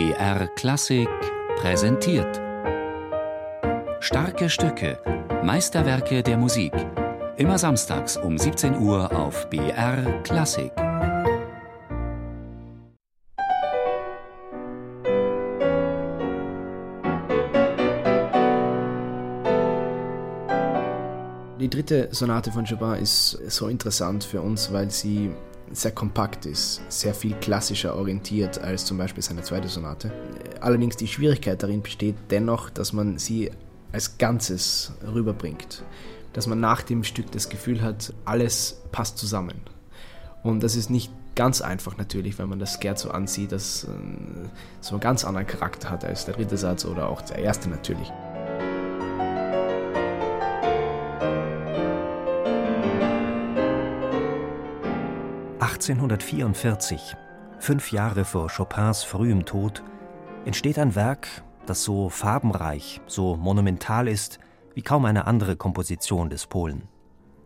BR Klassik präsentiert. Starke Stücke, Meisterwerke der Musik. Immer samstags um 17 Uhr auf BR Klassik. Die dritte Sonate von Chopin ist so interessant für uns, weil sie sehr kompakt ist, sehr viel klassischer orientiert als zum Beispiel seine zweite Sonate. Allerdings die Schwierigkeit darin besteht dennoch, dass man sie als Ganzes rüberbringt. Dass man nach dem Stück das Gefühl hat, alles passt zusammen. Und das ist nicht ganz einfach natürlich, wenn man das Scherzo so ansieht, dass äh, so einen ganz anderen Charakter hat als der dritte Satz oder auch der erste natürlich. 1844, fünf Jahre vor Chopins frühem Tod, entsteht ein Werk, das so farbenreich, so monumental ist wie kaum eine andere Komposition des Polen.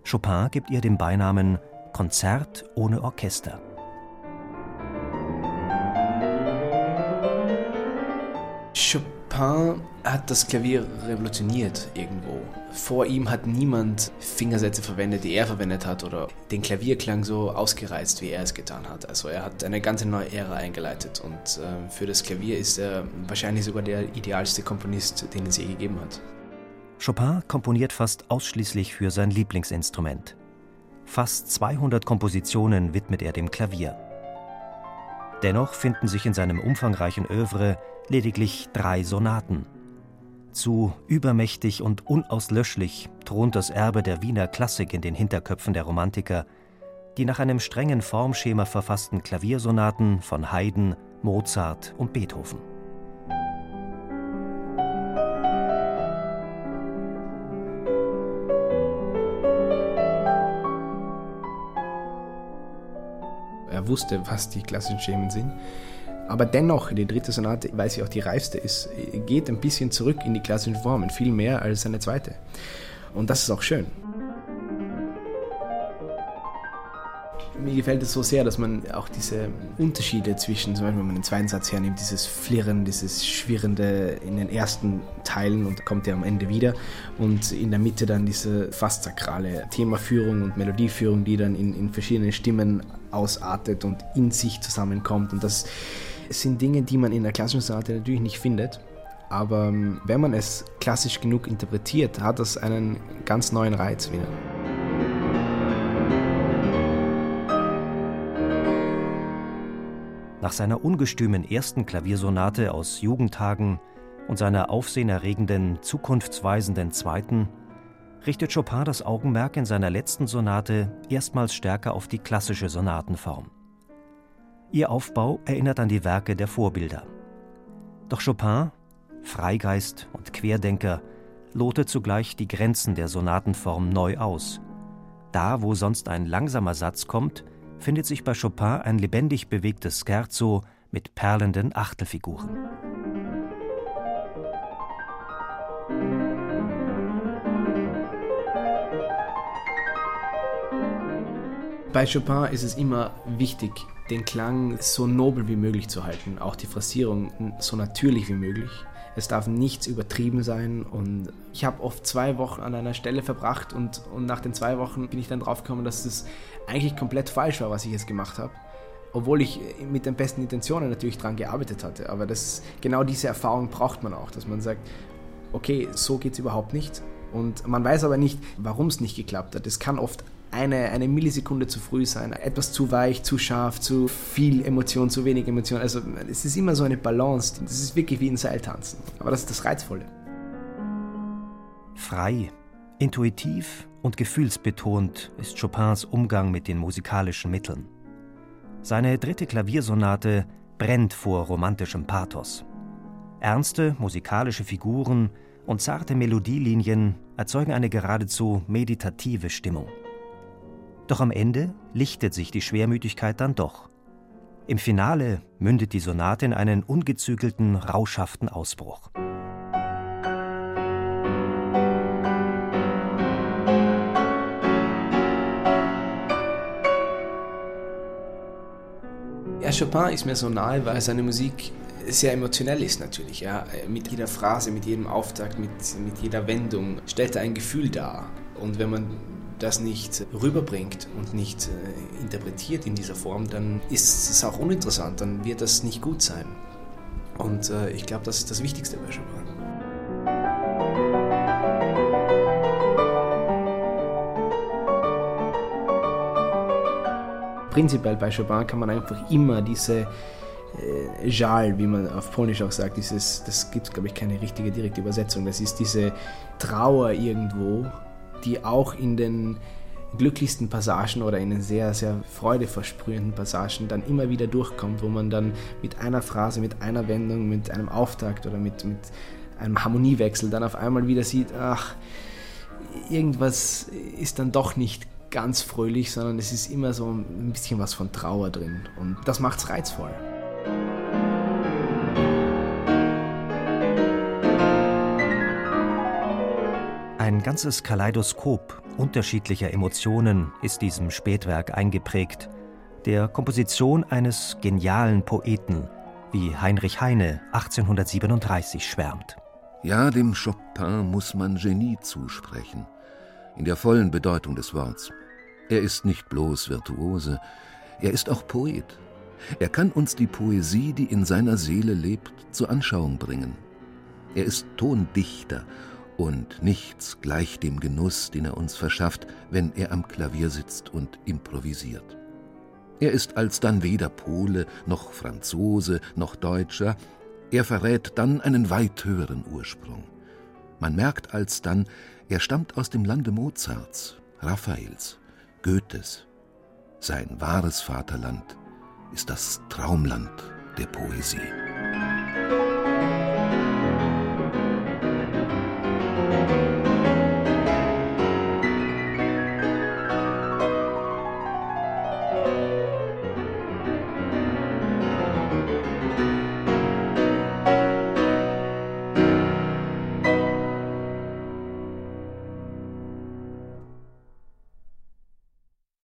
Chopin gibt ihr den Beinamen Konzert ohne Orchester. Chopin hat das Klavier revolutioniert irgendwo. Vor ihm hat niemand Fingersätze verwendet, die er verwendet hat oder den Klavierklang so ausgereizt, wie er es getan hat. Also er hat eine ganze neue Ära eingeleitet und äh, für das Klavier ist er wahrscheinlich sogar der idealste Komponist, den es je gegeben hat. Chopin komponiert fast ausschließlich für sein Lieblingsinstrument. Fast 200 Kompositionen widmet er dem Klavier. Dennoch finden sich in seinem umfangreichen Övre lediglich drei Sonaten. Zu übermächtig und unauslöschlich thront das Erbe der Wiener Klassik in den Hinterköpfen der Romantiker, die nach einem strengen Formschema verfassten Klaviersonaten von Haydn, Mozart und Beethoven. Er wusste, was die klassischen Schemen sind aber dennoch, die dritte Sonate, weil sie auch die reifste ist, geht ein bisschen zurück in die klassischen Formen, viel mehr als seine zweite. Und das ist auch schön. Mir gefällt es so sehr, dass man auch diese Unterschiede zwischen, zum Beispiel wenn man den zweiten Satz hernimmt, dieses Flirren, dieses Schwirrende in den ersten Teilen und kommt ja am Ende wieder und in der Mitte dann diese fast sakrale Themaführung und Melodieführung, die dann in, in verschiedenen Stimmen ausartet und in sich zusammenkommt und das es sind Dinge, die man in der klassischen Sonate natürlich nicht findet. Aber ähm, wenn man es klassisch genug interpretiert, hat das einen ganz neuen Reiz wieder. Nach seiner ungestümen ersten Klaviersonate aus Jugendtagen und seiner aufsehenerregenden, zukunftsweisenden zweiten richtet Chopin das Augenmerk in seiner letzten Sonate erstmals stärker auf die klassische Sonatenform. Ihr Aufbau erinnert an die Werke der Vorbilder. Doch Chopin, Freigeist und Querdenker, lotet zugleich die Grenzen der Sonatenform neu aus. Da, wo sonst ein langsamer Satz kommt, findet sich bei Chopin ein lebendig bewegtes Scherzo mit perlenden Achtelfiguren. Bei Chopin ist es immer wichtig, den Klang so nobel wie möglich zu halten, auch die Phrasierung so natürlich wie möglich. Es darf nichts übertrieben sein und ich habe oft zwei Wochen an einer Stelle verbracht und, und nach den zwei Wochen bin ich dann draufgekommen, dass das eigentlich komplett falsch war, was ich jetzt gemacht habe. Obwohl ich mit den besten Intentionen natürlich daran gearbeitet hatte. Aber das, genau diese Erfahrung braucht man auch, dass man sagt, okay, so geht es überhaupt nicht. Und man weiß aber nicht, warum es nicht geklappt hat. Es kann oft eine, eine Millisekunde zu früh sein, etwas zu weich, zu scharf, zu viel Emotion, zu wenig Emotion. Also es ist immer so eine Balance. Das ist wirklich wie ein Seiltanzen. Aber das ist das Reizvolle. Frei, intuitiv und gefühlsbetont ist Chopins Umgang mit den musikalischen Mitteln. Seine dritte Klaviersonate brennt vor romantischem Pathos. Ernste musikalische Figuren und zarte Melodielinien erzeugen eine geradezu meditative Stimmung. Doch am Ende lichtet sich die Schwermütigkeit dann doch. Im Finale mündet die Sonate in einen ungezügelten, rauschhaften Ausbruch. Ja, Chopin ist mir so nahe, weil seine Musik sehr emotionell ist natürlich. Ja. Mit jeder Phrase, mit jedem Auftakt, mit, mit jeder Wendung stellt er ein Gefühl dar. Und wenn man das nicht rüberbringt und nicht äh, interpretiert in dieser Form, dann ist es auch uninteressant, dann wird das nicht gut sein. Und äh, ich glaube, das ist das Wichtigste bei Chopin. Prinzipiell bei Chopin kann man einfach immer diese äh, Jal, wie man auf Polnisch auch sagt, dieses, das gibt, glaube ich, keine richtige direkte Übersetzung. Das ist diese Trauer irgendwo, die auch in den glücklichsten Passagen oder in den sehr, sehr freudeversprühenden Passagen dann immer wieder durchkommt, wo man dann mit einer Phrase, mit einer Wendung, mit einem Auftakt oder mit, mit einem Harmoniewechsel dann auf einmal wieder sieht, ach, irgendwas ist dann doch nicht ganz fröhlich, sondern es ist immer so ein bisschen was von Trauer drin und das macht es reizvoll. Ein ganzes Kaleidoskop unterschiedlicher Emotionen ist diesem Spätwerk eingeprägt, der Komposition eines genialen Poeten, wie Heinrich Heine 1837 schwärmt. Ja, dem Chopin muss man Genie zusprechen, in der vollen Bedeutung des Wortes. Er ist nicht bloß Virtuose, er ist auch Poet. Er kann uns die Poesie, die in seiner Seele lebt, zur Anschauung bringen. Er ist Tondichter und nichts gleicht dem Genuss, den er uns verschafft, wenn er am Klavier sitzt und improvisiert. Er ist alsdann weder Pole noch Franzose noch Deutscher, er verrät dann einen weit höheren Ursprung. Man merkt alsdann, er stammt aus dem Lande Mozarts, Raphaels, Goethes. Sein wahres Vaterland ist das Traumland der Poesie.